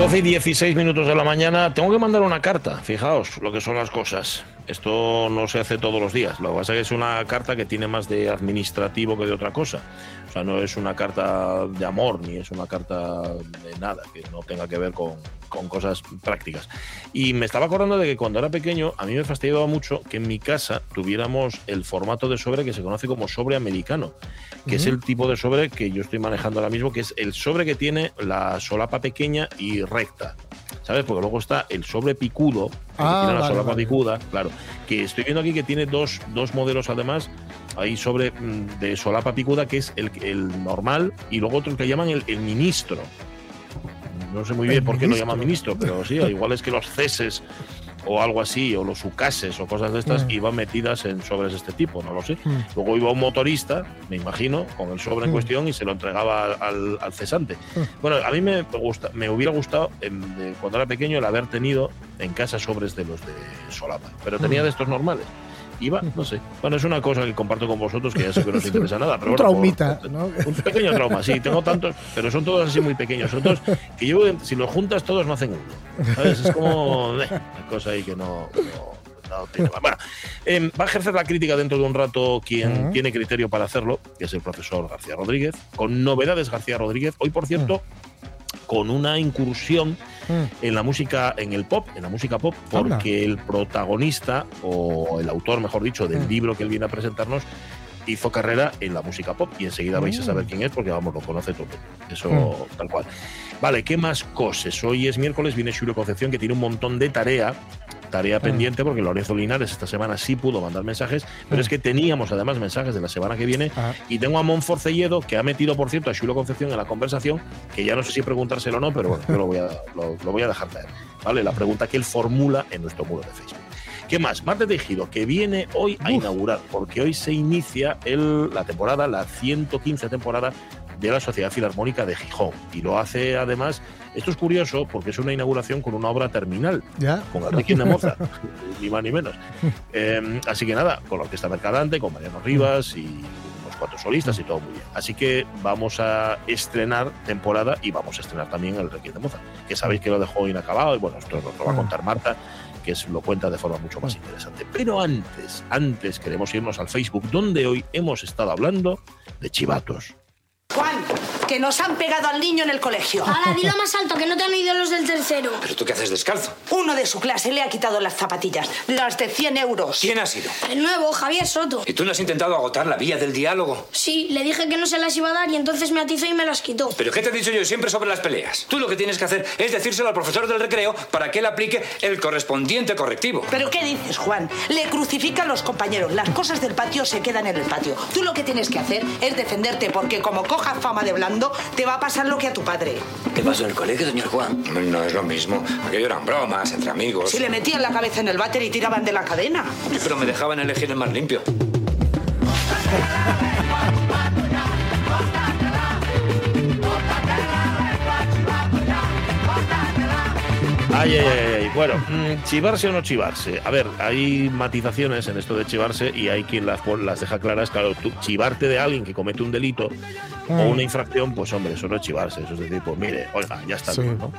12 y 16 minutos de la mañana tengo que mandar una carta. Fijaos lo que son las cosas. Esto no se hace todos los días. Lo que pasa es que es una carta que tiene más de administrativo que de otra cosa. O sea, no es una carta de amor ni es una carta de nada que no tenga que ver con, con cosas prácticas. Y me estaba acordando de que cuando era pequeño a mí me fastidiaba mucho que en mi casa tuviéramos el formato de sobre que se conoce como sobre americano, que es el tipo de sobre que yo estoy manejando ahora mismo, que es el sobre que tiene la solapa pequeña y recta. ¿Sabes? Porque luego está el sobre picudo, que Ah, tiene la vale, solapa vale. picuda, claro. Que estoy viendo aquí que tiene dos, dos modelos además. Hay sobre mm, de solapa picuda, que es el, el normal, y luego otro que llaman el, el ministro. No sé muy bien por qué lo llaman ministro. ministro, pero sí, igual es que los ceses o algo así, o los ucases o cosas de estas, Mm. iban metidas en sobres de este tipo, no lo sé. Mm. Luego iba un motorista, me imagino, con el sobre en Mm. cuestión y se lo entregaba al, al- cesante. Mm. Bueno, a mí me, gusta, me hubiera gustado, em, de cuando era pequeño, el haber tenido en casa sobres de los de solapa, pero tenía Mm. de estos normales. Iba, no sé. Bueno, es una cosa que comparto con vosotros que ya sé que no os interesa nada. Pero Un bueno, traumita, por- ¿no? un pequeño trauma, sí, tengo tantos, pero son todos así muy pequeños. Son todos que yo, si los juntas todos no hacen uno. ¿sabes? Es como eh, una cosa ahí que no. no- no tiene más. Bueno, em, va a ejercer la crítica dentro de un rato quien tiene criterio para hacerlo, que es el profesor García Rodríguez, con novedades García Rodríguez. Hoy, por cierto, con una incursión Mm. en la música, en el pop, en la música pop, Anda. porque el protagonista, o el autor, mejor dicho, del Mm. libro que él viene a presentarnos, hizo carrera en la música pop y enseguida vais a saber quién es porque vamos, lo conoce todo. Eso Mm. tal cual. Vale, ¿qué más cosas? Hoy es miércoles, viene Julio Concepción que tiene un montón de tarea. Tarea pendiente porque Lorenzo Linares esta semana sí pudo mandar mensajes, pero es que teníamos además mensajes de la semana que viene Ah, y tengo a Monforcelledo que ha metido, por cierto, a Julio Concepción en la conversación, que ya no sé si preguntárselo o no, pero bueno, yo lo voy a, lo, lo voy a dejar caer. ¿Vale? La pregunta que él formula en nuestro muro de Facebook. ¿Qué más? Marte Tejido, que viene hoy a Uf. inaugurar, porque hoy se inicia el- la temporada, la 115 temporada de la Sociedad Filarmónica de Gijón. Y lo hace además, esto es curioso, porque es una inauguración con una obra terminal, ya. con el Requiem de Mozart, ni más ni menos. Eh, así que nada, con la Orquesta Mercadante, con Mariano Rivas y unos cuatro solistas y todo muy bien. Así que vamos a estrenar temporada y vamos a estrenar también el Requiem de Mozart, que sabéis que lo dejó inacabado y bueno, esto nos lo va a contar Marta que es, lo cuenta de forma mucho más interesante. Pero antes, antes queremos irnos al Facebook, donde hoy hemos estado hablando de chivatos. Juan, que nos han pegado al niño en el colegio. Ahora dilo más alto, que no te han oído los del tercero. ¿Pero tú qué haces descalzo? Uno de su clase le ha quitado las zapatillas, las de 100 euros. ¿Quién ha sido? El nuevo, Javier Soto. ¿Y tú no has intentado agotar la vía del diálogo? Sí, le dije que no se las iba a dar y entonces me atizó y me las quitó. ¿Pero qué te he dicho yo siempre sobre las peleas? Tú lo que tienes que hacer es decírselo al profesor del recreo para que él aplique el correspondiente correctivo. ¿Pero qué dices, Juan? Le crucifican los compañeros. Las cosas del patio se quedan en el patio. Tú lo que tienes que hacer es defenderte porque como cojas fama de blando, te va a pasar lo que a tu padre. ¿Qué pasó en el colegio, señor Juan? No es lo mismo. Aquello eran bromas entre amigos. Si le metían la cabeza en el váter y tiraban de la cadena. Pero me dejaban elegir el más limpio. Ay, ay, ay, ay. Bueno, mm, chivarse o no chivarse. A ver, hay matizaciones en esto de chivarse y hay quien las, las deja claras. Claro, tú chivarte de alguien que comete un delito o una infracción, pues hombre, eso no es chivarse. Eso es decir, pues mire, oiga, ya está Sí. bien, ¿no?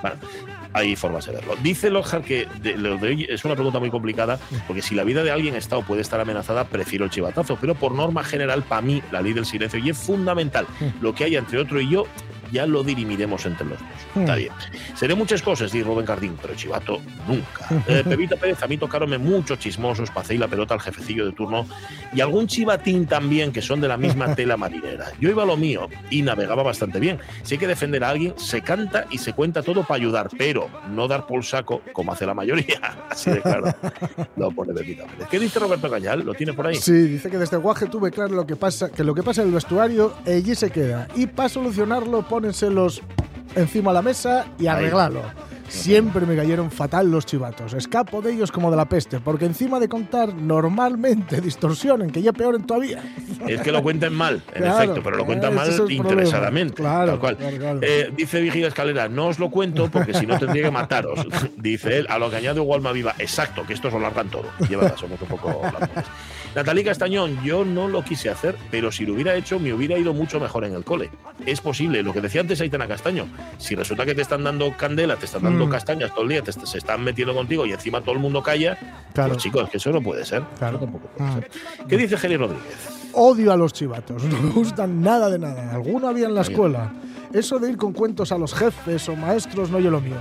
Hay formas de verlo. Dice Lockhart que de- lo de hoy es una pregunta muy complicada, porque si la vida de alguien está o puede estar amenazada, prefiero el chivatazo. Pero por norma general, para mí, la ley del silencio y es fundamental. Lo que hay entre otro y yo ya lo dirimiremos entre los dos. Está bien. Seré muchas cosas, dice Rubén Cardín, pero chivato nunca. Eh, Pepita Pérez, a mí tocaronme muchos chismosos, pasé la pelota al jefecillo de turno y algún chivatín también que son de la misma tela marinera. Yo iba a lo mío y navegaba bastante bien. Si hay que defender a alguien, se canta y se cuenta todo para ayudar, pero no dar por saco como hace la mayoría. Así de claro. Lo pone Pepita Pérez. ¿Qué dice Roberto Cañal? ¿Lo tiene por ahí? Sí, dice que desde Guaje tuve claro lo que pasa, que lo que pasa en el vestuario allí se queda. Y para solucionarlo, pónenselos encima de la mesa y arreglarlo. Siempre me cayeron fatal los chivatos. Escapo de ellos como de la peste, porque encima de contar normalmente distorsionen, que ya peor todavía. Es que lo cuenten mal, en Claro, efecto, pero lo cuentan mal es interesadamente. Claro, tal cual. claro. Eh, dice Vigila Escalera, no os lo cuento porque si no tendría que mataros. Dice él, a lo que añade Walma Viva, exacto, que estos lo largan todo. Lleva somos un poco. Natalí Castañón, yo no lo quise hacer, pero si lo hubiera hecho, me hubiera ido mucho mejor en el cole. Es posible, lo que decía antes Aitana Castaño, si resulta que te están dando candela, te están dando Mm. castañas todo el día, te, se están metiendo contigo y encima todo el mundo calla, Claro. pues chicos, que eso no puede ser. Claro. Tampoco puede Mm. ser. ¿Qué dice Geli Rodríguez? Odio a los chivatos, no me gustan nada de nada. Alguno había en la escuela. Eso de ir con cuentos a los jefes o maestros no yo lo mío.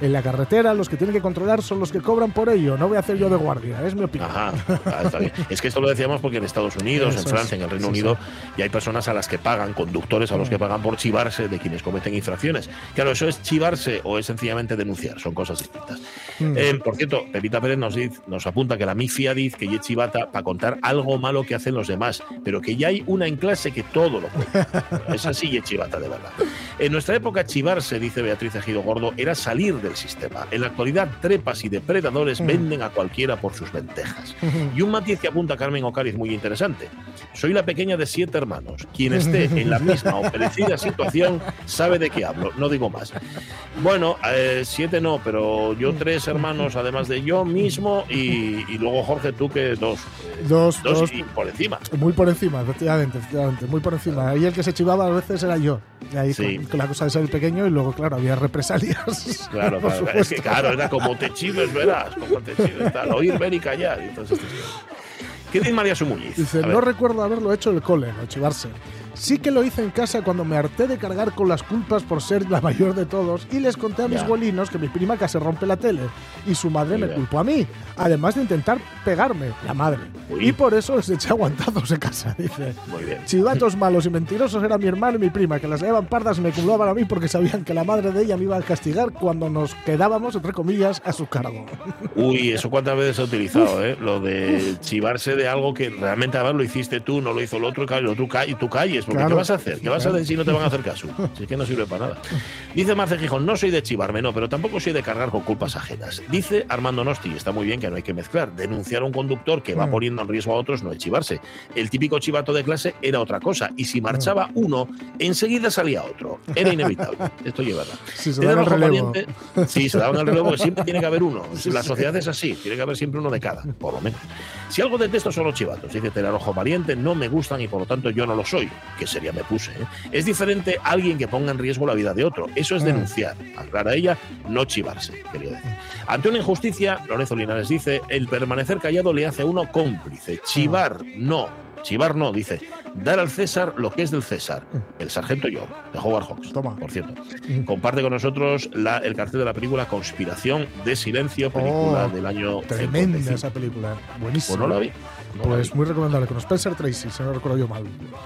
En la carretera los que tienen que controlar son los que cobran por ello. No voy a hacer yo de guardia, es mi opinión. Ajá, ah, está bien. Es que esto lo decíamos porque en Estados Unidos, Eso en es, Francia, en el Reino sí, Unido, y hay personas a las que pagan, conductores a los que pagan por chivarse de quienes cometen infracciones. Claro, eso es chivarse o es sencillamente denunciar, son cosas distintas. Mm. Eh, por cierto, Pepita Pérez nos, dice- nos apunta que la mifia dice que ya chivata para contar algo malo que hacen los demás, pero que ya hay una en clase que todo lo cuenta. Es así y chivata, de verdad. En nuestra época, chivarse, dice Beatriz Ejido Gordo, era salir del sistema. En la actualidad, trepas y depredadores Mm. venden a cualquiera por sus lentejas. Y un matiz que apunta Carmen Ocariz muy interesante. Soy la pequeña de siete hermanos. Quien esté en la misma o parecida situación sabe de qué hablo. No digo más. Bueno, eh, siete no, pero yo tres hermanos, además de yo mismo, y, y luego Jorge, tú que dos. eh, Dos, dos, y por encima. Muy por encima, efectivamente, efectivamente, muy por encima. Ahí el que se chivaba a veces era yo. Ahí Sí. Con, con la cosa de ser pequeño y luego, claro, había represalias. Claro, claro. Es que supuesto. claro, era como te chives, verás, como te chives, tal, oír, ver y callar. y entonces, ¿Qué dice María Sumuñiz? Dice, no recuerdo haberlo hecho en el cole, no chivarse. Sí que lo hice en casa cuando me harté de cargar con las culpas por ser la mayor de todos y les conté a mis Ya. bolinos que mi prima casi rompe la tele y su madre me culpó a mí, además de intentar pegarme, la madre. Y por eso les eché aguantazos en casa, dice. Muy bien. Chivatos malos y mentirosos eran mi hermano y mi prima, que las llevaban pardas y me culpaban a mí porque sabían que la madre de ella me iba a castigar cuando nos quedábamos, entre comillas, a su cargo. Uy, eso cuántas veces ha utilizado, ¿eh? Lo de chivarse de algo que realmente además lo hiciste tú, no lo hizo el otro, y tú, y tú calles. Porque Claro. ¿qué vas a hacer? ¿Qué vas a hacer si no te van a hacer caso? Si es que no sirve para nada. Dice Marce Gijón, no soy de chivarme, no, pero tampoco soy de cargar con culpas ajenas. Dice Armando Nosti, está muy bien que no hay que mezclar. Denunciar a un conductor que va Mm. poniendo en riesgo a otros no es chivarse. El típico chivato de clase era otra cosa. Y si marchaba uno, enseguida salía otro. Era inevitable. Esto lleva. Sí, se Tener daba el relevo. Sí, se daban el relevo siempre tiene que haber uno. La sociedad es así, tiene que haber siempre uno de cada, por lo menos. Si algo detesto son los chivatos, dice tener ojo valiente, no me gustan y por lo tanto yo no lo soy, que sería me puse. ¿eh? Es diferente alguien que ponga en riesgo la vida de otro, eso es Mm. denunciar, aclara ella, no chivarse, quería decir. Ante una injusticia, Lorenzo Linares dice, el permanecer callado le hace a uno cómplice, chivar no. Chivar no, dice, dar al César lo que es del César. El sargento yo, de Howard Hawks, Toma. por cierto. Comparte con nosotros la- el cartel de la película Conspiración de Silencio, película Oh, del año Tremenda 55. esa película, Pues buenísima. no la vi. no la Pues vi. muy recomendable, con Spencer Tracy, si no recuerdo yo mal.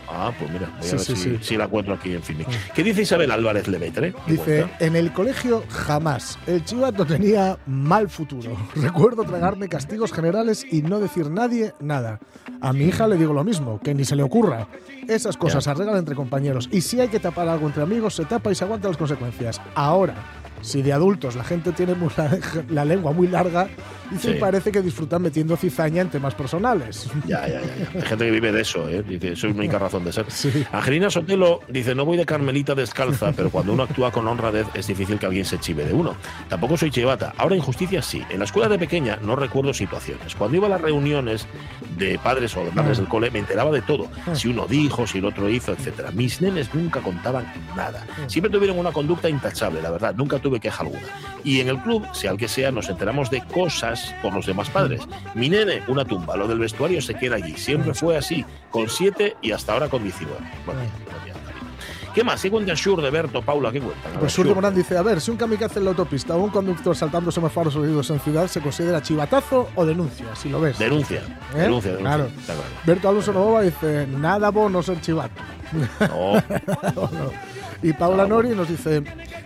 Ah, pues mira, voy a ver sí, si, sí. si la encuentro aquí en Filmic. ¿Qué dice Isabel Álvarez Lemetre? ¿Me Dice, cuenta? en el colegio jamás. El chivato tenía mal futuro. Recuerdo tragarme castigos generales y no decir nadie nada. A mi hija le digo lo mismo, que ni se le ocurra. Esas cosas se arreglan entre compañeros. Y si hay que tapar algo entre amigos, se tapa y se aguanta las consecuencias. Ahora, si de adultos la gente tiene muy la, la lengua muy larga, dice, Sí. parece que disfrutan metiendo cizaña en temas personales. Ya, ya, ya. Hay gente que vive de eso, ¿eh? Dice, eso es mi única razón de ser. Sí. Angelina Sotelo dice, no voy de Carmelita descalza, pero cuando uno actúa con honradez es difícil que alguien se chive de uno. Tampoco soy chivata. Ahora injusticia sí. En la escuela de pequeña no recuerdo situaciones. Cuando iba a las reuniones de padres o de padres del cole me enteraba de todo. Si uno dijo, si el otro hizo, etcétera. Mis nenes nunca contaban nada. Siempre tuvieron una conducta intachable, la verdad. Nunca tuve queja alguna. Y en el club, sea el que sea, nos enteramos de cosas por los demás padres. Mi nene, una tumba. Lo del vestuario se queda allí. Siempre fue así. Con siete y hasta ahora con 19. Bueno. ¿Qué más? ¿Qué cuenta Shur de Berto, Paula? ¿Qué cuenta? Pues Sur de Morán dice, a ver, si un kamikaze en la autopista o un conductor saltando semáforos oídos en ciudad se considera chivatazo o denuncia, si lo ves. Denuncia, ¿Eh? denuncia, denuncia. Claro. Berto Alonso Novoa dice, nada bono ser chivato. No, No. Y Paula Nori nos dice,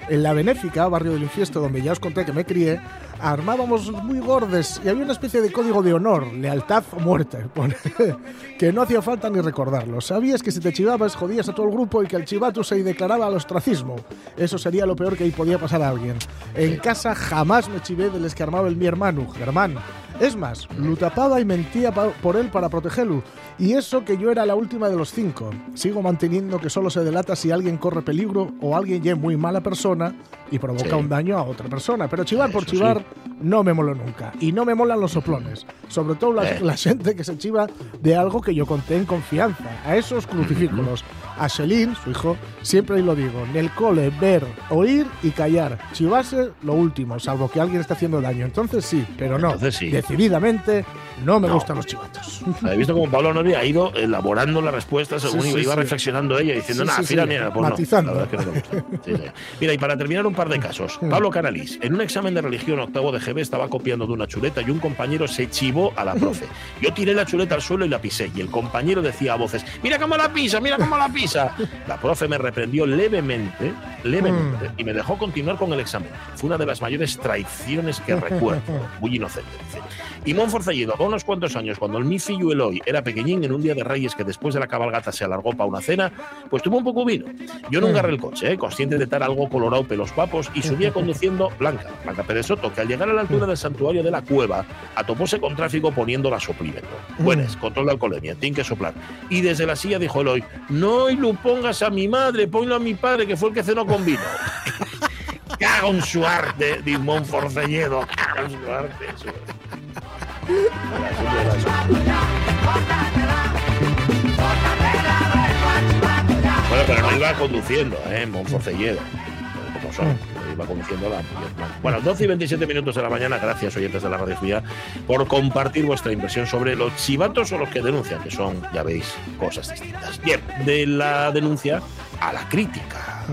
en la Benéfica, barrio del Infiesto, donde ya os conté que me crié, armábamos muy gordes y había una especie de código de honor, lealtad o muerte, que no hacía falta ni recordarlo. Sabías que si te chivabas jodías a todo el grupo y que el chivato se declaraba al ostracismo. Eso sería lo peor que ahí podía pasar a alguien. En casa jamás me chivé de les que armaba el mi hermano, Germán. Es más, lo tapaba y mentía por él para protegerlo. Y eso que yo era la última de los cinco. Sigo manteniendo que solo se delata si alguien corre peligro o alguien ya es muy mala persona y provoca Sí. un daño a otra persona. Pero chivar por sí. chivar no me moló nunca. Y no me molan los soplones. Sobre todo la, Eh. la gente que se chiva de algo que yo conté en confianza. A esos crucifículos. A Shelin, su hijo, siempre lo digo. En el cole, ver, oír y callar. Chivarse, lo último, salvo que alguien esté haciendo daño. Entonces sí, pero no. Entonces sí. Decididamente, no me No. gustan los chivatos. He visto como Pablo Nori ha ido elaborando la respuesta según Sí, sí, iba sí. reflexionando ella, diciendo, nada, mira, pues no, la verdad es que no me gusta. Mira, y para terminar, un par de casos. Pablo Canalís, en un examen de religión octavo de GB, estaba copiando de una chuleta y un compañero se chivó a la profe. Yo tiré la chuleta al suelo y la pisé, y el compañero decía a voces, mira cómo la pisa, mira cómo la pisa. La profe me reprendió levemente, levemente, y me dejó continuar con el examen. Fue una de las mayores traiciones que recuerdo. Muy inocente, dice. Y Monforcellido, con unos cuantos años, cuando el mi fillo Eloy era pequeñín, en un día de Reyes que después de la cabalgata se alargó para una cena, pues tuvo un poco vino. Yo no engarré el coche, ¿eh? consciente de estar algo colorado pelos papos, y subía conduciendo Blanca, Blanca Pérez Soto, que al llegar a la altura del santuario de la cueva, atopóse con tráfico poniéndola soplímetro. Buenas, control de alcoholemia, tiene que soplar. Y desde la silla dijo Eloy, no y lo pongas a mi madre, ponlo a mi padre, que fue el que cenó con vino. Cago en su arte, de Monforcelledo. Cago en su arte. sí. Bueno, pero no iba conduciendo, ¿eh? Monforcelledo. Como son. Iba conduciendo la. Bueno, 12 y 27 minutos de la mañana. Gracias, oyentes de la Radio Fría, por compartir vuestra impresión sobre los chivatos o los que denuncian, que son, ya veis, cosas distintas. Bien, de la denuncia a la crítica.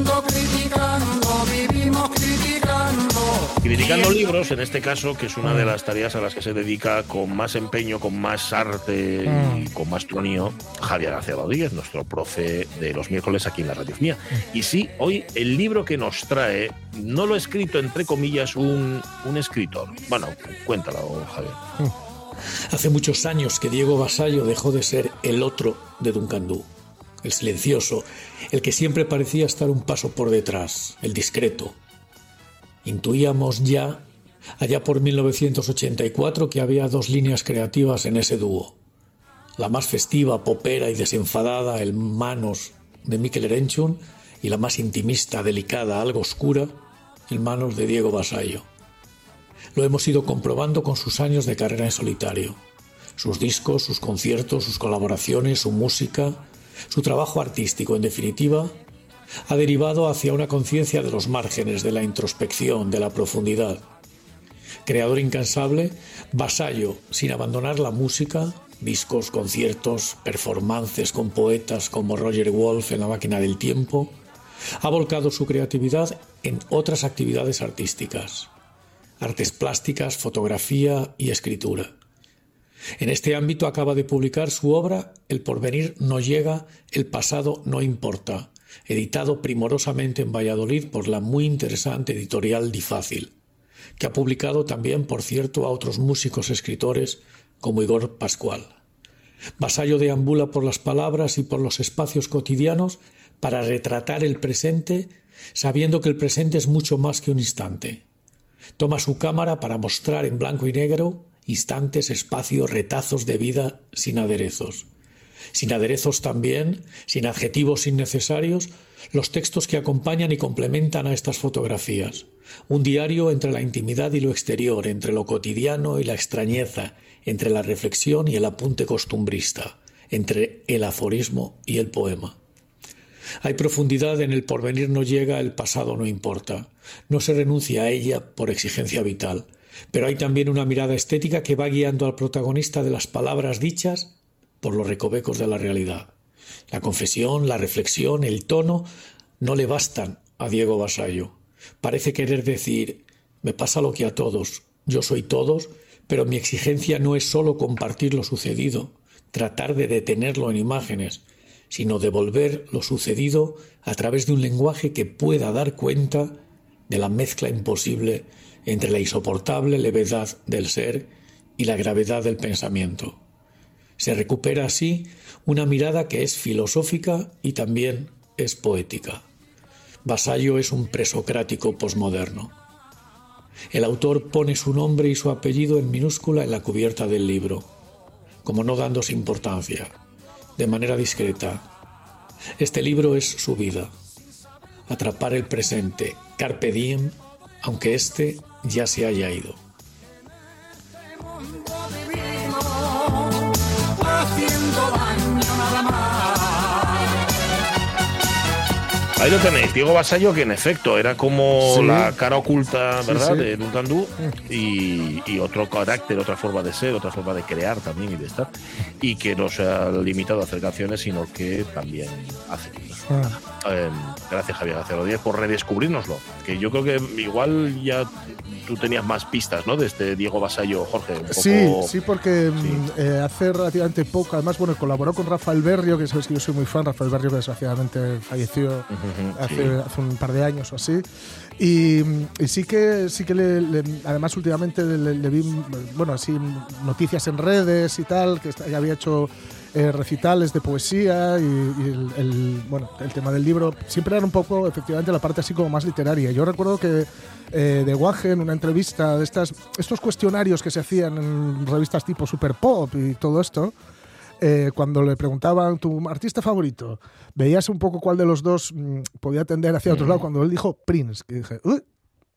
Criticando, criticando, vivimos criticando. Criticando libros, en este caso, que es una de las tareas a las que se dedica con más empeño, con más arte y con más tronío, Javier García Rodríguez, nuestro profe de los miércoles aquí en la Radio Mía. Y sí, hoy el libro que nos trae, no lo ha escrito entre comillas un, un escritor. Bueno, cuéntalo, Javier. Hace muchos años que Diego Basallo dejó de ser el otro de Duncandú, el silencioso, el que siempre parecía estar un paso por detrás, el discreto. Intuíamos ya, allá por 1984, que había dos líneas creativas en ese dúo. La más festiva, popera y desenfadada, el Manos de Mikel Erenchun, y la más intimista, delicada, algo oscura, el Manos de Diego Basallo. Lo hemos ido comprobando con sus años de carrera en solitario. Sus discos, sus conciertos, sus colaboraciones, su música, su trabajo artístico, en definitiva, ha derivado hacia una conciencia de los márgenes, de la introspección, de la profundidad. Creador incansable, vasallo, sin abandonar la música, discos, conciertos, performances con poetas como Roger Wolf en La máquina del tiempo, ha volcado su creatividad en otras actividades artísticas artes plásticas, fotografía y escritura. En este ámbito acaba de publicar su obra El porvenir no llega, el pasado no importa, editado primorosamente en Valladolid por la muy interesante editorial Difácil, que ha publicado también, por cierto, a otros músicos escritores como Igor Pascual. Vasallo deambula por las palabras y por los espacios cotidianos para retratar el presente, sabiendo que el presente es mucho más que un instante. Toma su cámara para mostrar en blanco y negro instantes, espacios, retazos de vida sin aderezos. Sin aderezos también, sin adjetivos innecesarios, los textos que acompañan y complementan a estas fotografías. Un diario entre la intimidad y lo exterior, entre lo cotidiano y la extrañeza, entre la reflexión y el apunte costumbrista, entre el aforismo y el poema. Hay profundidad en el porvenir no llega, el pasado no importa. No se renuncia a ella por exigencia vital, pero hay también una mirada estética que va guiando al protagonista de las palabras dichas por los recovecos de la realidad. La confesión, la reflexión, el tono no le bastan a Diego Basallo. Parece querer decir me pasa lo que a todos, yo soy todos, pero mi exigencia no es sólo compartir lo sucedido, tratar de detenerlo en imágenes, sino devolver lo sucedido a través de un lenguaje que pueda dar cuenta de la mezcla imposible entre la insoportable levedad del ser y la gravedad del pensamiento. Se recupera así una mirada que es filosófica y también es poética. Vasallo es un presocrático posmoderno. El autor pone su nombre y su apellido en minúscula en la cubierta del libro, como no dándose importancia, de manera discreta. Este libro es su vida. Atrapar el presente, carpe diem, aunque éste ya se haya ido. haciendo Ahí lo tenéis, Diego Basallo, que en efecto era como Sí. la cara oculta, ¿verdad?, sí. de Nucandú y, y otro carácter, otra forma de ser, otra forma de crear también y de estar. Y que no se ha limitado a hacer canciones, sino que también hace. Ah. Eh, gracias, Javier García Rodríguez, por redescubrirnoslo. Que yo creo que igual ya tú tenías más pistas, ¿no?, de este Diego Basallo, Jorge. Un poco... Sí, sí, porque mm, eh, hace relativamente poco, además, bueno, colaboró con Rafael Berrio, que sabes que yo soy muy fan, Rafael Berrio que desgraciadamente falleció Ujú, hace, sí. hace un par de años o así. Y, y sí que, sí que le, le- además últimamente le, le vi, bueno, así noticias en redes y tal, que había hecho eh, recitales de poesía y, y el, el- bueno, el tema del libro siempre era un poco, efectivamente, la parte así como más literaria. Yo recuerdo que eh, de Guaje, en una entrevista de estas, estos cuestionarios que se hacían en revistas tipo Super Pop y todo esto, eh, cuando le preguntaban tu artista favorito, veías un poco cuál de los dos mm, podía tender hacia otro lado. Cuando él dijo Prince, que dije,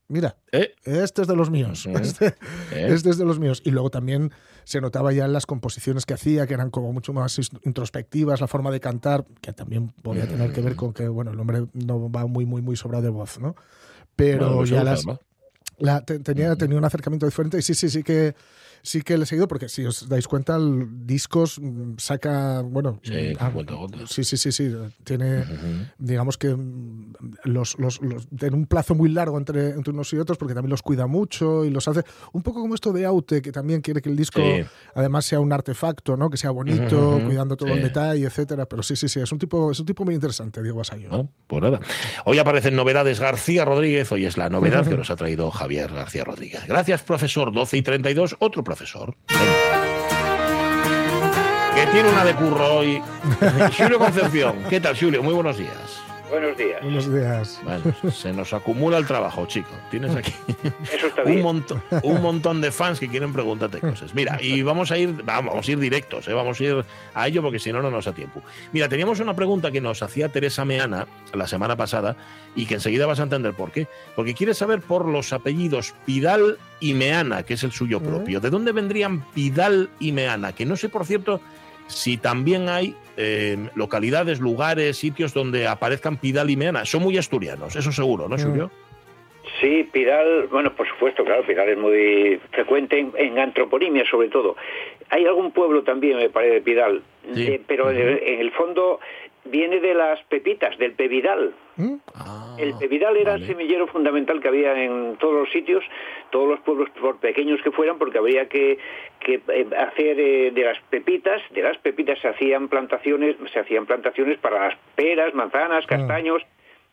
mira, Eh, este es de los míos. Este, eh. este es de los míos. Y luego también se notaba ya en las composiciones que hacía, que eran como mucho más introspectivas, la forma de cantar, que también podía tener que ver con que, bueno, el hombre no va muy, muy, muy sobrado de voz, ¿no? Pero Bueno, pues ya las, la- te- tenía, tenía un acercamiento diferente y sí, sí, sí que sí que le he seguido porque si os dais cuenta el discos mm, saca bueno Sí, ah, cuenta gotas. sí sí sí sí tiene digamos que mm, los, los, los- tiene un plazo muy largo entre, entre unos y otros porque también los cuida mucho y los hace un poco como esto de Aute que también quiere que el disco Sí. además sea un artefacto no que sea bonito cuidando todo Sí. el detalle etcétera pero sí sí sí es un tipo es un tipo muy interesante Diego Basayo No, pues nada. Hoy aparecen novedades García Rodríguez. Hoy es la novedad que nos ha traído Javier García Rodríguez. Gracias, profesor. 12 y 32, otro profesor. Venga. Que tiene una de curro hoy. Julio Concepción. ¿Qué tal, Julio? Muy buenos días. Buenos días. buenos días Bueno, se nos acumula el trabajo, chico. Tienes aquí Eso está un montón, un montón de fans que quieren preguntarte cosas. Mira, y vamos a ir, vamos a ir directos, ¿eh? vamos a ir a ello porque si no, no nos da tiempo. Mira, teníamos una pregunta que nos hacía Teresa Meana la semana pasada y que enseguida vas a entender por qué. Porque quiere saber por los apellidos Pidal y Meana, que es el suyo propio. ¿De dónde vendrían Pidal y Meana? Que no sé, por cierto, si también hay eh, localidades, lugares, sitios donde aparezcan Pidal y Meana. Son muy asturianos, eso seguro, ¿no, Julio? Sí, Pidal, bueno, por supuesto, claro, Pidal es muy frecuente en, en antroponimia sobre todo. Hay algún pueblo también, me parece, de Pidal, Sí. eh, pero en, el, en el fondo viene de las pepitas, del pevidal. ¿Mm? Ah, El pevidal era vale. el semillero fundamental que había en todos los sitios, todos los pueblos, por pequeños que fueran, porque habría que, que, eh, hacer eh, de las pepitas, de las pepitas se hacían plantaciones, se hacían plantaciones para las peras, manzanas, castaños,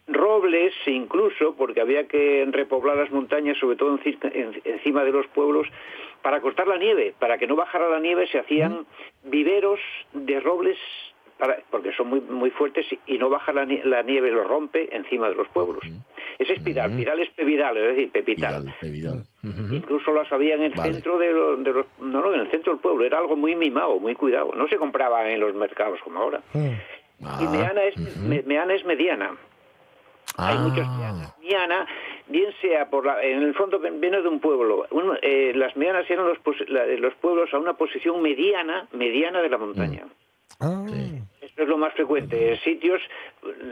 robles incluso, porque había que repoblar las montañas, sobre todo en- encima de los pueblos, para cortar la nieve, para que no bajara la nieve se hacían viveros de robles para- porque son muy muy fuertes y- y no baja la, nie- la nieve, lo rompe encima de los pueblos. Es Pidal, Pidal es Pevidal, es decir, Pepital. Incluso las había en el Vale. centro de, lo- de los, no, no, en el centro del pueblo, era algo muy mimado, muy cuidado, no se compraba en los mercados como ahora. Mm. Y Ah, Meana es, ujú. me- Meana es mediana. Hay Ah, muchas meanas. Meana, bien sea por la, en el fondo viene de un pueblo. Un- eh, las meanas eran los, los pueblos a una posición mediana, mediana de la montaña. Ah. Esto es lo más frecuente. Sitios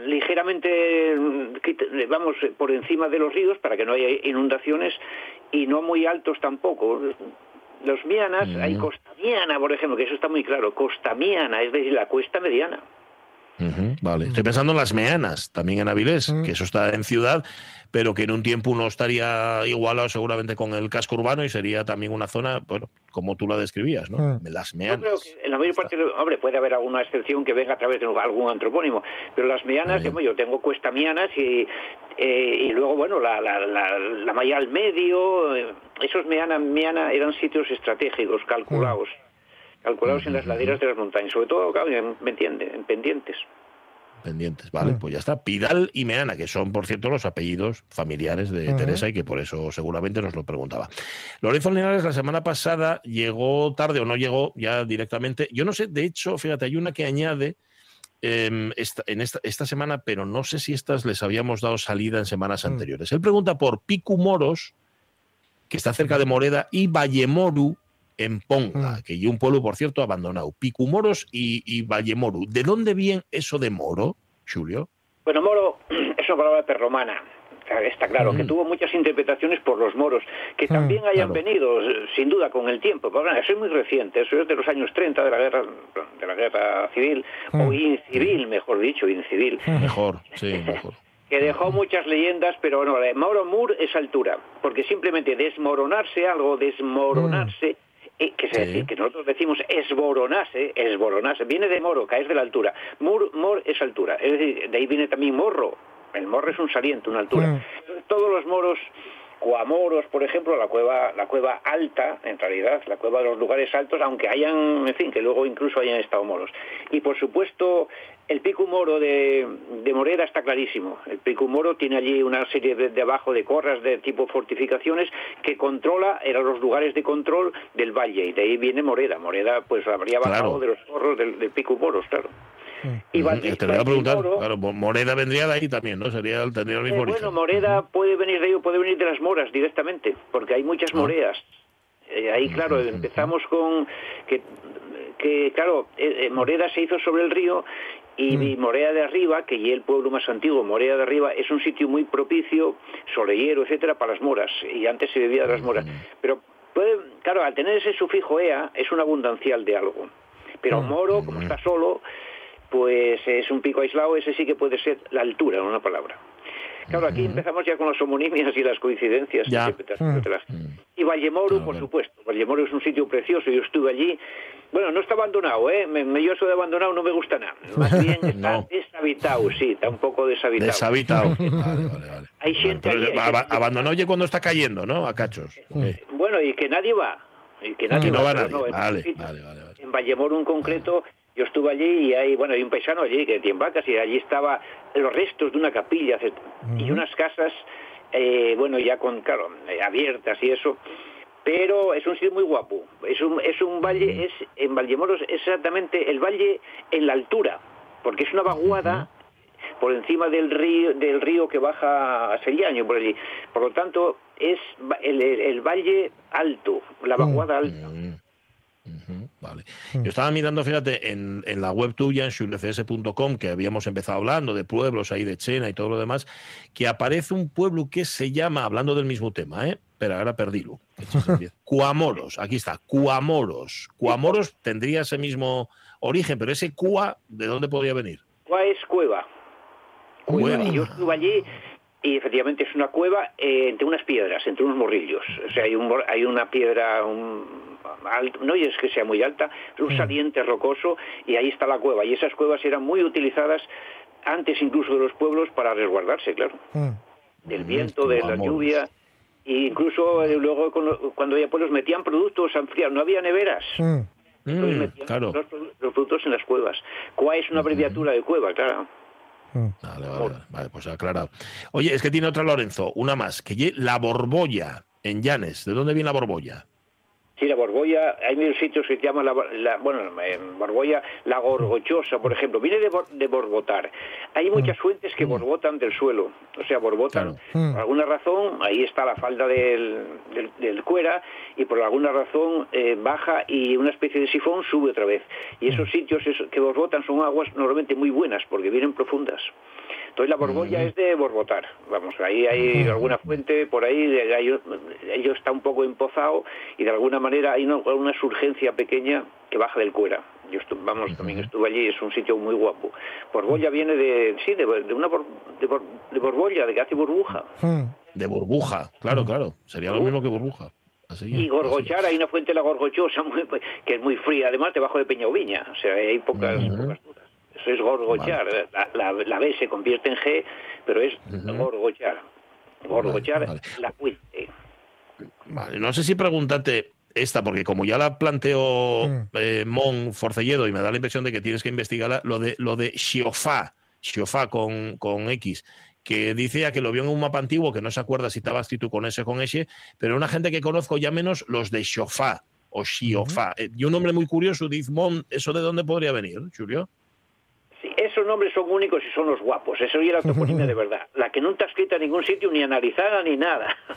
ligeramente, mm, vamos, por encima de los ríos para que no haya inundaciones y no muy altos tampoco. Los mianas, hay costa miana, por ejemplo, que eso está muy claro. Costa miana, es decir, la cuesta mediana. Vale, estoy pensando en las Meanas, también en Avilés, que eso está en ciudad, pero que en un tiempo uno estaría igualado seguramente con el casco urbano y sería también una zona, bueno, como tú la describías, ¿no? Las Yo Meanas. creo que en la mayor parte, de- hombre, puede haber alguna excepción que venga a través de algún antropónimo, pero las mianas, yo, yo tengo cuesta mianas y, eh, y luego, bueno, la, la, la, la malla al medio, eh, esos meana, miana eran sitios estratégicos, calculados, calculados en las laderas de las montañas, sobre todo, claro, en, ¿me entiende? en pendientes. Pendientes, vale, pues ya está. Pidal y Meana, que son, por cierto, los apellidos familiares de. Teresa y que por eso seguramente nos lo preguntaba. Lorenzo Linares la semana pasada llegó tarde o no llegó ya directamente. Yo no sé, de hecho, fíjate, hay una que añade em, esta, en esta, esta semana, pero no sé si estas les habíamos dado salida en semanas anteriores. Él pregunta por Picu Moros, que está cerca de Moreda, y Vallemoru, en Ponga, que y un pueblo, por cierto, abandonado. Picumoros y, y Vallemoru. ¿De dónde viene eso de moro, Julio? Bueno, moro es una palabra perromana. Está claro que tuvo muchas interpretaciones por los moros, que también hayan venido, sin duda, con el tiempo. Pero bueno, eso es muy reciente, eso es de los años 30 de la guerra, de la guerra civil, o incivil, mejor dicho, incivil. Mejor, sí, mejor. que dejó muchas leyendas, pero bueno, Mauro Moore es altura, porque simplemente desmoronarse algo, desmoronarse, que se decir, que nosotros decimos esboronarse, esboronarse, viene de moro, caer de la altura. Mur, mor es altura, es decir, de ahí viene también morro. El morro es un saliente, una altura. Entonces, Todos los moros Coamoros, por ejemplo, la cueva, la cueva alta, en realidad, la cueva de los lugares altos, aunque hayan, en fin, que luego incluso hayan estado moros. Y por supuesto, el pico moro de, de Moreda está clarísimo. El pico moro tiene allí una serie de, de abajo de corras de tipo fortificaciones que controla, eran los lugares de control del valle, y de ahí viene Moreda. Moreda, pues habría bajado Claro. de los corros del, del pico moros, claro. Y Ujú, Valdi- Te lo voy a preguntar. Valdimoro- Claro, Mo- Moreda vendría de ahí también, ¿no? Sería el, tendría el mismo eh, bueno, Moreda puede venir de ello, puede venir de las moras directamente, porque hay muchas moreas. Eh, ahí, claro, empezamos con que, que claro, eh, eh, Moreda se hizo sobre el río y, y Morea de Arriba, que ya el pueblo más antiguo, Morea de Arriba, es un sitio muy propicio, solellero, etcétera, para las moras, y antes se vivía de las moras. Pero, puede, claro, al tener ese sufijo ea, es un abundancial de algo. Pero moro, como está solo, pues es un pico aislado, ese sí que puede ser la altura, en una palabra. Claro, aquí empezamos ya con las homonimias y las coincidencias. Ya. Y Vallemoru, por supuesto. Vallemoru es un sitio precioso, yo estuve allí. Bueno, no está abandonado, ¿eh? Me, me- yo eso de abandonado no me gusta nada. Más bien está deshabitado, sí, está un poco deshabitado. Deshabitado. Vale, vale, vale. Hay gente Pero allí, hay ab- gente- abandonó oye cuando está cayendo, ¿no? A cachos. Eh, Bueno, y que nadie va. Y que nadie no va pero nadie. no, Vale, vale, vale. en Vallemoru en concreto, yo estuve allí y hay, bueno, hay un paisano allí que tiene vacas y allí estaba los restos de una capilla y unas casas, eh, bueno, ya con, claro, eh, abiertas y eso. Pero es un sitio muy guapo. Es un, es un valle, es en Vallemoros es exactamente el valle en la altura, porque es una vaguada por encima del río del río que baja a Sellaño por allí. Por lo tanto, es el- el valle alto, la vaguada alta. Vale. Yo estaba mirando, fíjate, en, en la web tuya, en shulefs.com, que habíamos empezado hablando de pueblos ahí de Chena y todo lo demás, que aparece un pueblo que se llama, hablando del mismo tema, ¿eh? Pero ahora perdílo. Cuamoros, aquí está, Cuamoros. Cuamoros tendría ese mismo origen, pero ese Cua, ¿de dónde podría venir? ¿Cuál es cueva? Cueva. Yo estuve allí y efectivamente es una cueva eh, entre unas piedras, entre unos morrillos. O sea, hay, un, mor- hay una piedra, un, alto, no es que sea muy alta, es un saliente rocoso y ahí está la cueva. Y esas cuevas eran muy utilizadas antes incluso de los pueblos para resguardarse, claro. Del viento, de la lluvia. E incluso eh, luego lo- cuando había pueblos metían productos a enfriar, no había neveras. Entonces Mm, metían claro. los, produ- los productos en las cuevas. Cueva es una abreviatura de cueva, claro. Vale, vale, vale, vale, pues aclarado. Oye, es que tiene otra Lorenzo, una más, que la borbolla en Llanes. ¿De dónde viene la borbolla? Sí, la Borgolla, hay mil sitios que se llaman, la, la- bueno, en Borgolla, la Gorgochosa, por ejemplo, viene de, de borbotar. Hay muchas fuentes que borbotan del suelo, o sea, borbotan Mm. por alguna razón, ahí está la falda del, del, del cuera, y por alguna razón eh, baja y una especie de sifón sube otra vez. Y esos sitios que borbotan son aguas normalmente muy buenas, porque vienen profundas. Entonces la Borgolla es de borbotar, vamos, ahí hay alguna fuente por ahí, de- ahí ello está un poco empozado y de alguna manera hay una, una surgencia pequeña que baja del cuera. Yo estu- vamos, también estuve allí, es un sitio muy guapo. Borbolla viene de, sí, de, de una bor- de, bor- de Borbolla, de que hace burbuja. De burbuja, claro, claro. Sería lo mismo que burbuja. Así, Y Gorgochar, hay una fuente, la Gorgochosa, muy- que es muy fría, además debajo de Peñauviña, o sea, hay pocas. Eso es Gorgochar, la, la, la B se convierte en G, pero es Gorgochar. Gorgochar, vale. la fuente. Vale, no sé si preguntarte esta, porque como ya la planteó Mm. eh, Mon Forcelledo y me da la impresión de que tienes que investigarla, lo de lo de Xiofá, Xiofá con, con X, que dice ya que lo vio en un mapa antiguo, que no se acuerda si estaba escrito con S o con S, pero una gente que conozco ya menos los de Xiofá o Xiofá. Eh, Y un nombre muy curioso, dice Mon, ¿eso de dónde podría venir, Julio? Sí, esos nombres son únicos y son los guapos, eso ya la toponimia de verdad. La que no está escrita en ningún sitio, ni analizada, ni nada.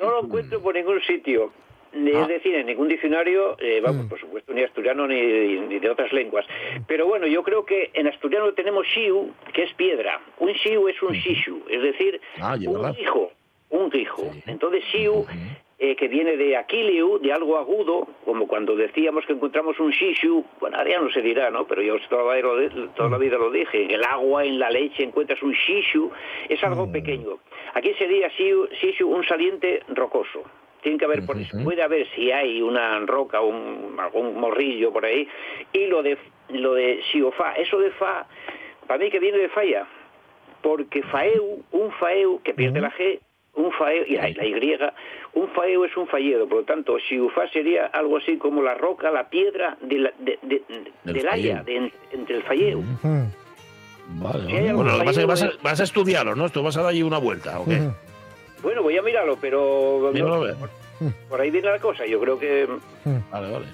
no lo encuentro por ningún sitio. Ni- Ah. Es decir, en ningún diccionario, eh, vamos, por supuesto, ni asturiano ni, ni de otras lenguas. Pero bueno, yo creo que en asturiano tenemos shiu, que es piedra. Un shiu es un shishu, es decir, Ah, un hijo, un hijo. Entonces shiu, eh, que viene de aquileu, de algo agudo, como cuando decíamos que encontramos un shishu, bueno, ahora ya no se dirá, ¿no? Pero yo toda la, vida lo toda la vida lo dije, en el agua, en la leche encuentras un shishu, es algo pequeño. Aquí sería shishu un saliente rocoso. Tiene que haber, por- puede haber si hay una roca, un, algún morrillo por ahí, y lo de lo de siofá, eso de fa, para mí que viene de falla, porque faeu, un faeu que pierde la G, un faeu, y la, la Y, un faeu es un falledo, por lo tanto, siufá sería algo así como la roca, la piedra de la, de, de- Del del haya, de- entre el falleu. Mm. Vale, Sí, hay algún bueno, lo que pasa es que vas a, fallido vas a estudiarlo, ¿no? Esto vas a dar allí una vuelta, ¿ok? Mm. Bueno, voy a mirarlo, pero Míralo ver. por ahí viene la cosa, yo creo que... Vale, vale.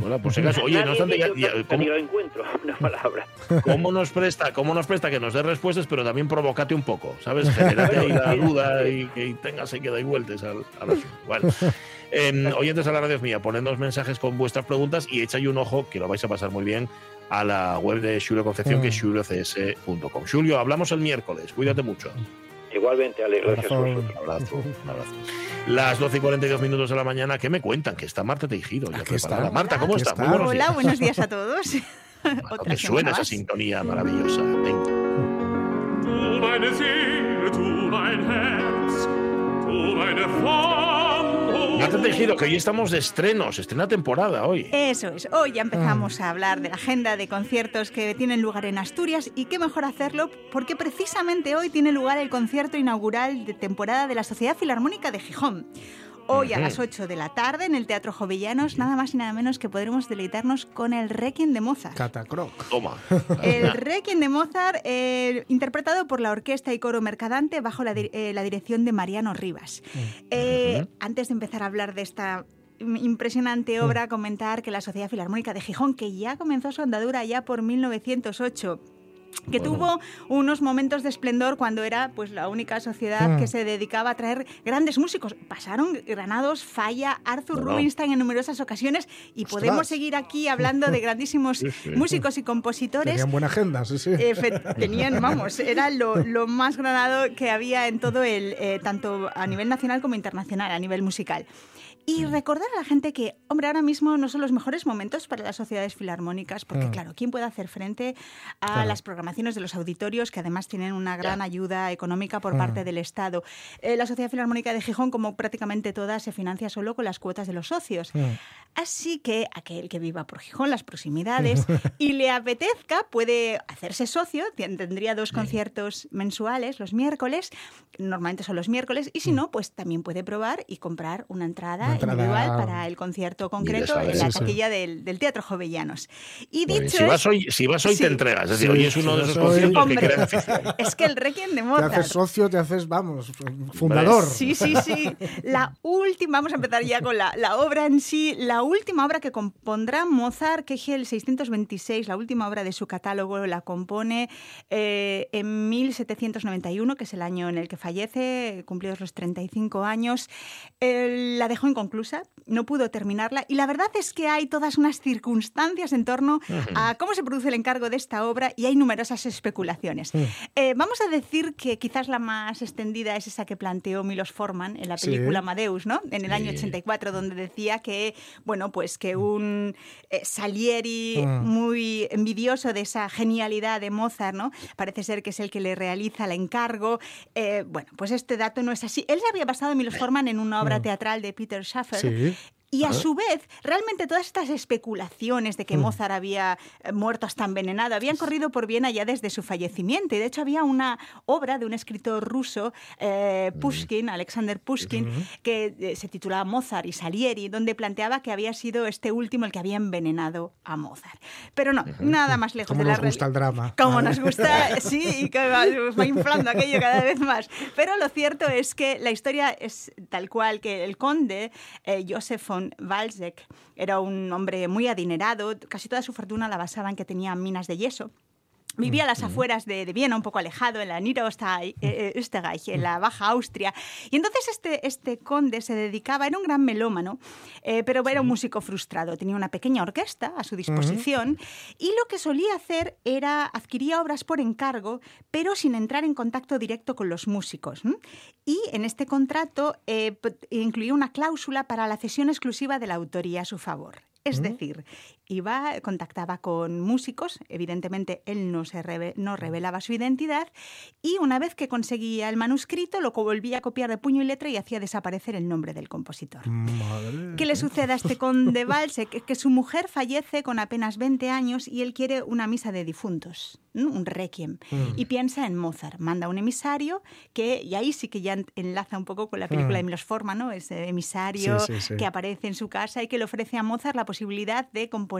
Bueno, por si acaso, oye, no Nadie obstante, ya- ya- que ¿cómo, ni lo encuentro, una palabra. cómo nos presta, ¿cómo nos presta que nos dé respuestas, pero también provocate un poco, ¿sabes? Generate ahí la duda y que tengas ahí que dar vueltas al, al. Bueno, em, oyentes a la radio mía, ponednos mensajes con vuestras preguntas y echáis un ojo, que lo vais a pasar muy bien, a la web de Julio Concepción, que es juliocs.com. Julio, hablamos el miércoles, cuídate mucho. Igualmente, Ale, gracias. Un abrazo, un abrazo. Las 12 y 42 minutos de la mañana, ¿qué me cuentan? Que está Marta Tejido. ya Aquí preparada. está. Marta, ¿cómo Aquí está? buenos Hola, días. buenos días a todos. Bueno, que suena semana esa más. sintonía maravillosa. Venga. Du meine Seele, du mein Herz, du meine Marta Tejido, que hoy estamos de estrenos, estrena temporada hoy. Eso es, hoy ya empezamos a hablar de la agenda de conciertos que tienen lugar en Asturias y qué mejor hacerlo porque precisamente hoy tiene lugar el concierto inaugural de temporada de la Sociedad Filarmónica de Gijón. Hoy a las 8 de la tarde en el Teatro Jovellanos, nada más y nada menos que podremos deleitarnos con el Requiem de Mozart. Catacroc. Toma. El Requiem de Mozart, eh, interpretado por la Orquesta y Coro Mercadante bajo la, di- eh, la dirección de Mariano Rivas. Eh, Antes de empezar a hablar de esta impresionante obra, comentar que la Sociedad Filarmónica de Gijón, que ya comenzó su andadura ya por 1908, que tuvo unos momentos de esplendor cuando era pues la única sociedad Mm. que se dedicaba a traer grandes músicos. Pasaron Granados, Falla, Arthur. Rubinstein en numerosas ocasiones y Ostras. podemos seguir aquí hablando de grandísimos Sí, sí. músicos y compositores. Tenían buena agenda, sí, sí. Tenían, vamos, era lo, lo más granado que había en todo el, eh, tanto a nivel nacional como internacional, a nivel musical. Y recordar a la gente que, hombre, ahora mismo no son los mejores momentos para las sociedades filarmónicas, porque Mm. claro, ¿quién puede hacer frente a Claro. las programaciones de los auditorios que además tienen una gran ayuda económica por Mm. parte del Estado? Eh, la Sociedad Filarmónica de Gijón, como prácticamente todas, se financia solo con las cuotas de los socios. Mm. Así que aquel que viva por Gijón, las proximidades, y le apetezca, puede hacerse socio. Tendría dos conciertos mensuales los miércoles, normalmente son los miércoles, y si no, pues también puede probar y comprar una entrada entrada- individual para el concierto concreto en la Sí, sí. taquilla del, del Teatro Jovellanos. Y bien. dicho Si vas hoy, si vas hoy Sí. te entregas. Es decir, hoy es uno de esos conciertos Hombre. que. Es que el Requiem de Te Mozart. haces socio, te haces, vamos, fundador. Sí, sí, sí. La última, vamos a empezar ya con la, la obra en sí. La última obra que compondrá Mozart, que es el 626, la última obra de su catálogo, la compone eh, en 1791, que es el año en el que fallece, cumplidos los 35 años. Eh, la dejó inconclusa, no pudo terminarla. Y la verdad es que hay todas unas circunstancias en torno a cómo se produce el encargo de esta obra y hay numerosas especulaciones. Eh, vamos a decir que quizás la más extendida es esa que planteó Milos Forman en la Sí. película Amadeus, ¿no? En el año Sí. 84, donde decía que, bueno, pues que un eh, Salieri Mm. muy envidioso de esa genialidad de Mozart, ¿no? Parece ser que es el que le realiza el encargo. Eh, bueno, pues este dato no es así. Él se había basado en Milos Forman en una obra Mm. teatral de Peter Schaffer. Sí. Y a su vez, realmente todas estas especulaciones de que Mm. Mozart había eh, muerto hasta envenenado habían corrido por Viena ya desde su fallecimiento. Y de hecho había una obra de un escritor ruso, eh, Pushkin, Alexander Pushkin, que eh, se titulaba Mozart y Salieri, donde planteaba que había sido este último el que había envenenado a Mozart. Pero no, nada más lejos ¿Cómo de la nos real- gusta el drama? como nos gusta, sí, y que va, va inflando aquello cada vez más. Pero lo cierto es que la historia es tal cual que el conde, eh, Joseph von Walsegg, era un hombre muy adinerado, casi toda su fortuna la basaba en que tenía minas de yeso. Vivía a las afueras de, de Viena, un poco alejado, en la Niederösterreich, eh, eh, en la Baja Austria. Y entonces este, este conde se dedicaba, era un gran melómano, eh, pero era un músico frustrado. Tenía una pequeña orquesta a su disposición y lo que solía hacer era adquiría obras por encargo, pero sin entrar en contacto directo con los músicos. Y en este contrato eh, incluía una cláusula para la cesión exclusiva de la autoría a su favor. Es decir, iba, contactaba con músicos, evidentemente él no, se reve- no revelaba su identidad, y una vez que conseguía el manuscrito, lo volvía a copiar de puño y letra y hacía desaparecer el nombre del compositor. Madre. ¿Qué le sucede a este conde Valse? Que, que su mujer fallece con apenas 20 años y él quiere una misa de difuntos, ¿no? un requiem. Mm. Y piensa en Mozart. Manda un emisario que, y ahí sí que ya en- enlaza un poco con la película Mm. de Milos Forman, ¿no? ese emisario Sí, sí, sí. que aparece en su casa y que le ofrece a Mozart la posibilidad de componer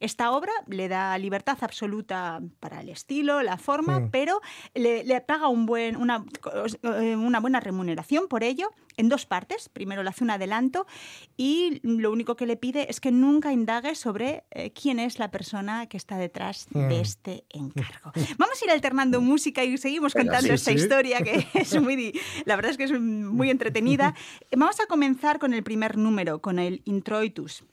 esta obra. Le da libertad absoluta para el estilo, la forma, Mm. pero le, le paga un buen, una, una buena remuneración por ello en dos partes. Primero le hace un adelanto y lo único que le pide es que nunca indague sobre eh, quién es la persona que está detrás Mm. de este encargo. Vamos a ir alternando música y seguimos contando sí, esta sí. historia que es muy, la verdad es que es muy entretenida. Vamos a comenzar con el primer número, con el Introitus.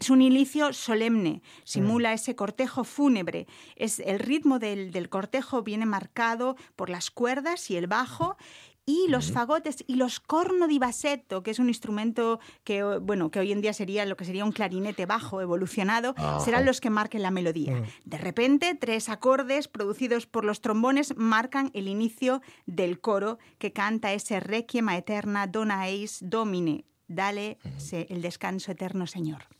Es un inicio solemne, simula ese cortejo fúnebre. Es, el ritmo del, del cortejo viene marcado por las cuerdas y el bajo y los fagotes y los corno di bassetto, que es un instrumento que, bueno, que hoy en día sería lo que sería un clarinete bajo evolucionado, Ajá. serán los que marquen la melodía. De repente, tres acordes producidos por los trombones marcan el inicio del coro que canta ese Requiem aeterna dona eis domine. Dale el descanso eterno, Señor.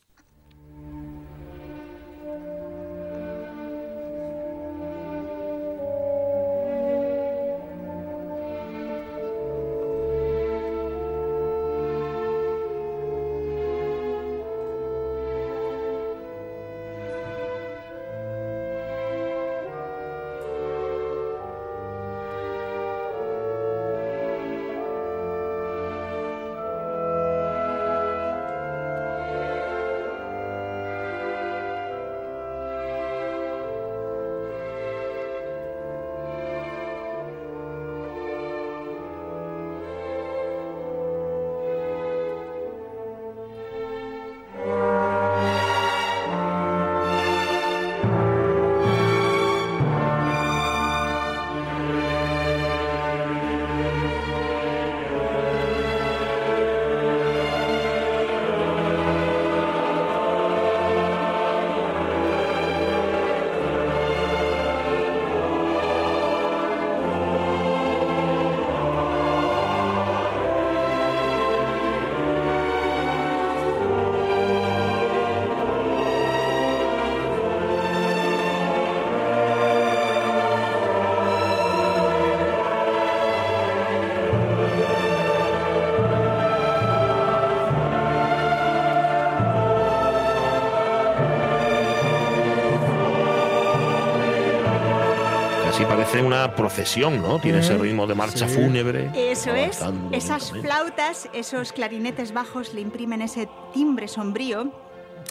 Una procesión, ¿no? Tiene ese ritmo de marcha Sí. fúnebre. Eso es, esas flautas, esos clarinetes bajos le imprimen ese timbre sombrío.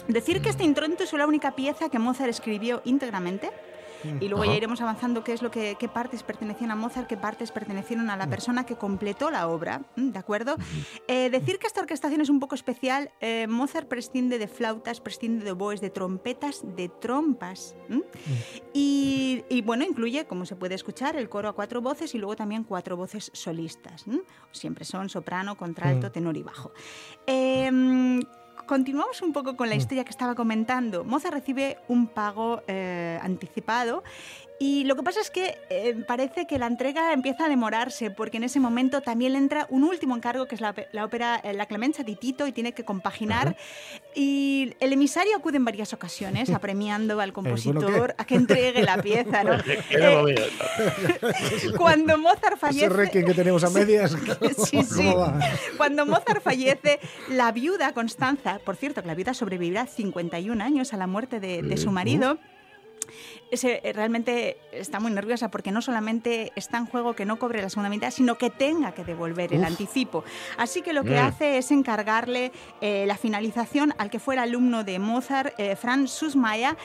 Decir que este introito es la única pieza que Mozart escribió íntegramente. Y luego ya Ajá. iremos avanzando qué es lo que qué partes pertenecían a Mozart, qué partes pertenecieron a la persona que completó la obra. ¿de acuerdo? Eh, decir que esta orquestación es un poco especial, eh, Mozart prescinde de flautas, prescinde de oboes, de trompetas, de trompas. ¿m? Y, y, bueno, incluye, como se puede escuchar, el coro a cuatro voces y luego también cuatro voces solistas. ¿m? Siempre son soprano, contralto, Mm. tenor y bajo. Em, continuamos un poco con la Mm. historia que estaba comentando. Mozart recibe un pago eh, anticipado y lo que pasa es que eh, parece que la entrega empieza a demorarse porque en ese momento también le entra un último encargo que es la, la ópera eh, La Clemencia di Tito y tiene que compaginar y el emisario acude en varias ocasiones apremiando al bueno, compositor a que entregue la pieza. Eh, cuando Mozart fallece... Ese que tenemos a medias. Sí, sí. Cuando Mozart fallece, la viuda Constanza, por cierto, que la viuda sobrevivirá 51 años a la muerte de, de su marido, se- eh, realmente está muy nerviosa porque no solamente está en juego que no cobre la segunda mitad, sino que tenga que devolver el anticipo. Así que lo que Mm. hace es encargarle eh, la finalización al que fuera alumno de Mozart, eh, Franz Susmayer,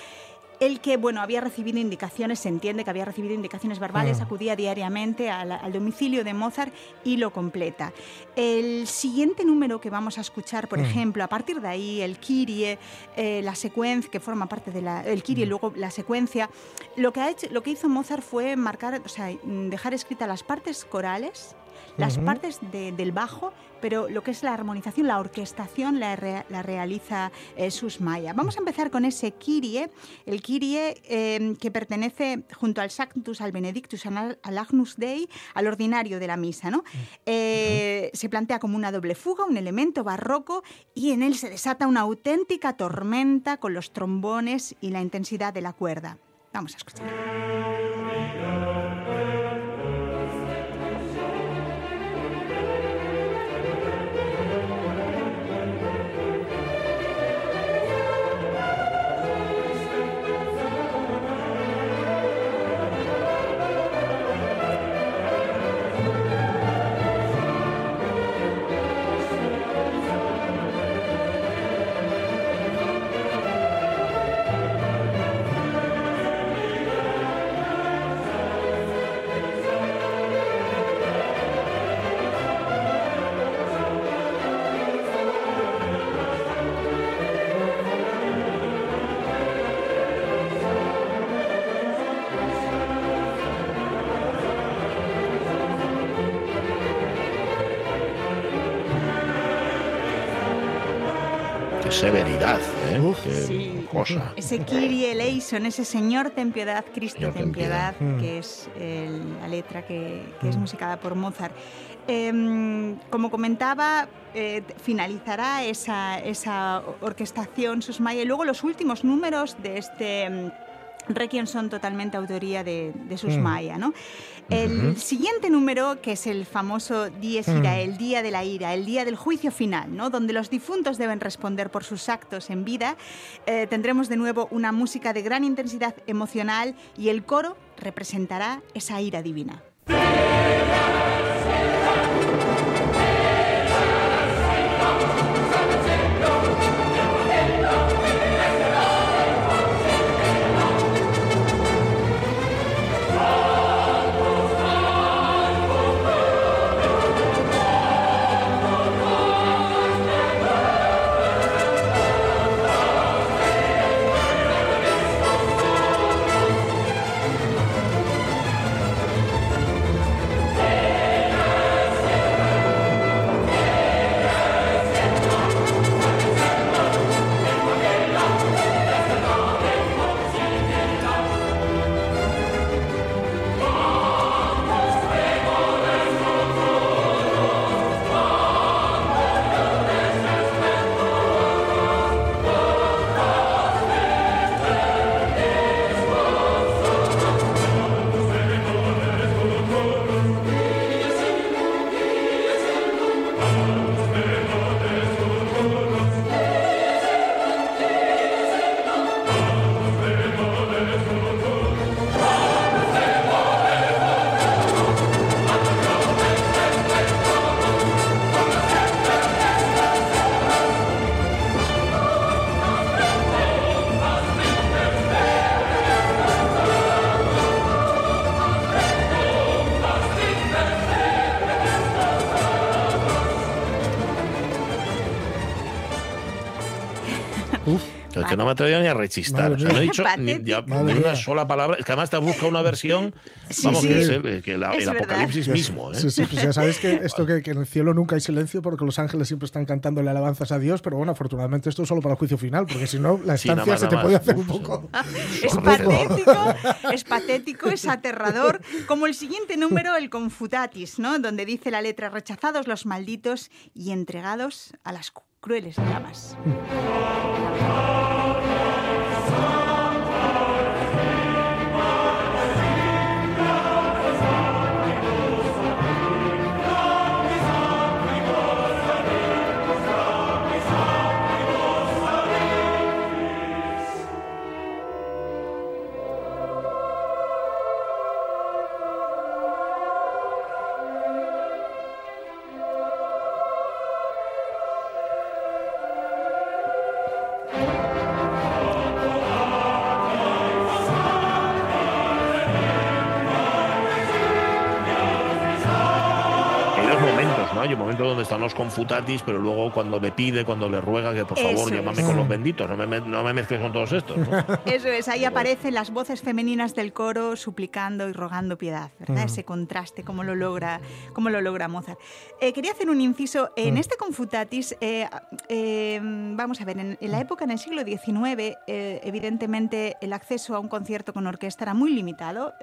el que, bueno, había recibido indicaciones, se entiende que había recibido indicaciones verbales, Ah. acudía diariamente al, al domicilio de Mozart y lo completa. El siguiente número que vamos a escuchar, por Mm. ejemplo, a partir de ahí, el Kyrie, eh, la secuencia, que forma parte de la, el Kyrie, luego la secuencia, lo que, ha hecho, lo que hizo Mozart fue marcar, o sea, dejar escritas las partes corales, las partes de- del bajo, pero lo que es la armonización, la orquestación la, re- la realiza eh, Susmaya. Vamos a empezar con ese Kyrie, el Kyrie eh, que pertenece junto al Sanctus, al Benedictus, al, al Agnus Dei, al ordinario de la misa. ¿no? Eh, se plantea como una doble fuga, un elemento barroco, y en él se desata una auténtica tormenta con los trombones y la intensidad de la cuerda. Vamos a escuchar. Ese Kyrie eleison, ese Señor ten piedad, Cristo Señor, ten piedad, piedad. Mm. que es el- la letra que, que es musicada por Mozart. Em, como comentaba, eh, finalizará esa, esa orquestación Susmaya y luego los últimos números de este Requiem son totalmente autoría de, de Susmaya, ¿no? El siguiente número, que es el famoso Dies Mm. Irae, el día de la ira, el día del juicio final, ¿no? donde los difuntos deben responder por sus actos en vida, eh, tendremos de nuevo una música de gran intensidad emocional y el coro representará esa ira divina. No me he atrevido ni a rechistar. O sea, no he dicho ni, ni una sola palabra. Es que además te busca una versión, Sí, vamos, sí. que es el, que la- Es el apocalipsis mismo. ¿eh? Sí, sí, pues ya sabéis que esto que, que en el cielo nunca hay silencio porque los ángeles siempre están cantándole alabanzas a Dios, pero bueno, afortunadamente esto es solo para el juicio final, porque si no, la estancia nada se te puede hacer un Uf, poco. Es patético, es patético, es aterrador, como el siguiente número, el Confutatis, ¿no? Donde dice la letra rechazados los malditos y entregados a las crueles llamas. Hay un momento donde están los confutatis, pero luego cuando le pide, cuando le ruega que por favor Eso llámame es. con los benditos, no me, no me mezcles con todos estos. ¿no? Eso es, ahí aparecen las voces femeninas del coro suplicando y rogando piedad, ¿verdad? Mm. Ese contraste, cómo lo logra, cómo lo logra Mozart. Eh, quería hacer un inciso. En Mm. este Confutatis, eh, eh, vamos a ver, en, en la época, en el siglo XIX, evidentemente el acceso a un concierto con orquesta era muy limitado.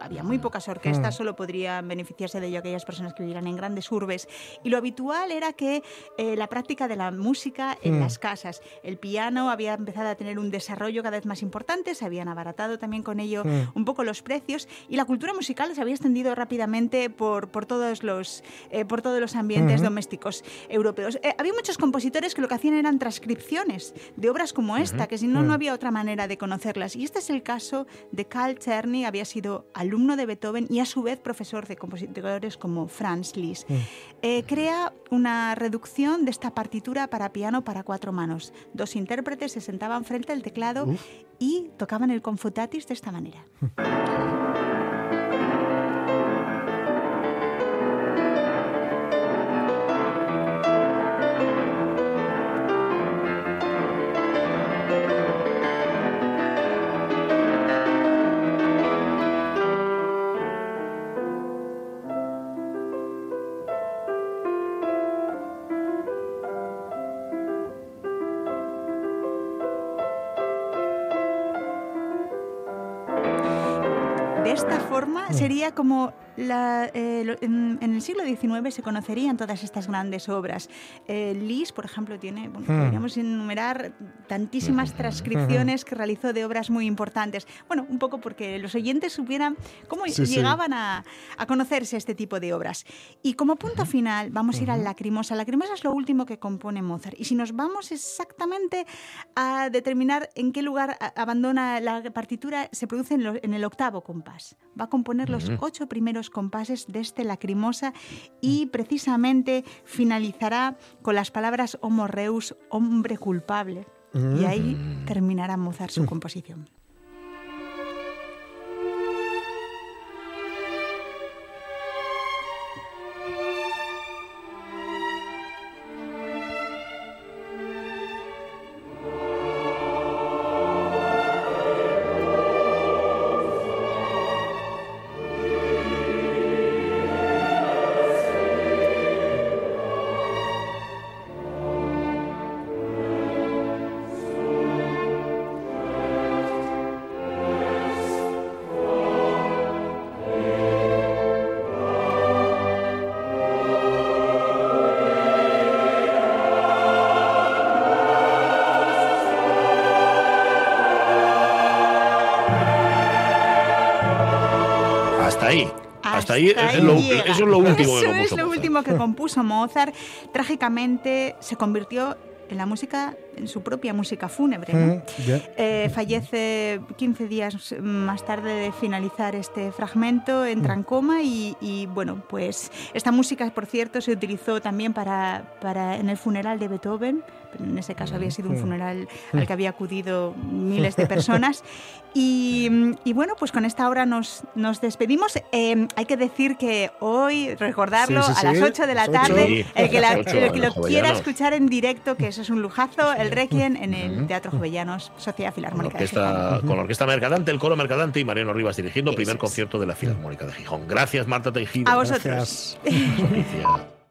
había muy pocas orquestas, Mm. solo podrían beneficiarse de ello aquellas personas que vivieran en grandes urbes. Y lo habitual era que eh, la práctica de la música en Mm. las casas. El piano había empezado a tener un desarrollo cada vez más importante, se habían abaratado también con ello Mm. un poco los precios y la cultura musical se había extendido rápidamente por, por, todos, los, eh, por todos los ambientes Ujú. domésticos europeos. Eh, había muchos compositores que lo que hacían eran transcripciones de obras como esta, Ujú. que si no, Mm. no había otra manera de conocerlas. Y este es el caso de Carl Czerny, había sido alumno de Beethoven y a su vez profesor de compositores como Franz Liszt. Eh, crea una reducción de esta partitura para piano para cuatro manos. Dos intérpretes se sentaban frente al teclado Uf. y tocaban el confutatis de esta manera. forma sería como la, eh, en, en el siglo XIX se conocerían todas estas grandes obras. Eh, Liszt, por ejemplo, tiene, bueno, Hmm. podríamos enumerar tantísimas transcripciones que realizó de obras muy importantes. Bueno, un poco porque los oyentes supieran cómo Sí, sí. llegaban a, a conocerse este tipo de obras. Y como punto final, vamos a ir al Lacrimosa. Lacrimosa es lo último que compone Mozart. Y si nos vamos exactamente a determinar en qué lugar a- abandona la partitura, se produce en, lo- en el octavo compás. Va a componer los ocho primeros compases de este Lacrimosa y precisamente finalizará con las palabras Homo Reus, hombre culpable. Y ahí terminará Mozart su composición. Hasta, ahí, es lo- llega. eso es lo último que Eso es compuso lo Mozart. último que compuso Mozart. Trágicamente se convirtió en la música, en su propia música fúnebre. ¿no? Mm. Eh, fallece 15 días más tarde de finalizar este fragmento, entra en coma y, y, bueno, pues esta música, por cierto, se utilizó también para, para en el funeral de Beethoven. pero En ese caso había sido un Mm. funeral al que había acudido miles de personas. Y, y bueno, pues con esta hora nos, nos despedimos. Eh, hay que decir que hoy, recordarlo, Sí, sí, a las sí, 8 de la tarde, Sí, el que, la- el que lo quiera escuchar en directo, que eso es un lujazo, el Requiem en el Teatro Jovellanos, Sociedad Con la Filarmónica de Gijón. orquesta, con la orquesta Mercadante, el coro Mercadante y Mariano Rivas dirigiendo Eso primer es. concierto de la Filarmónica de Gijón. Gracias, Marta Tejido. A vosotros.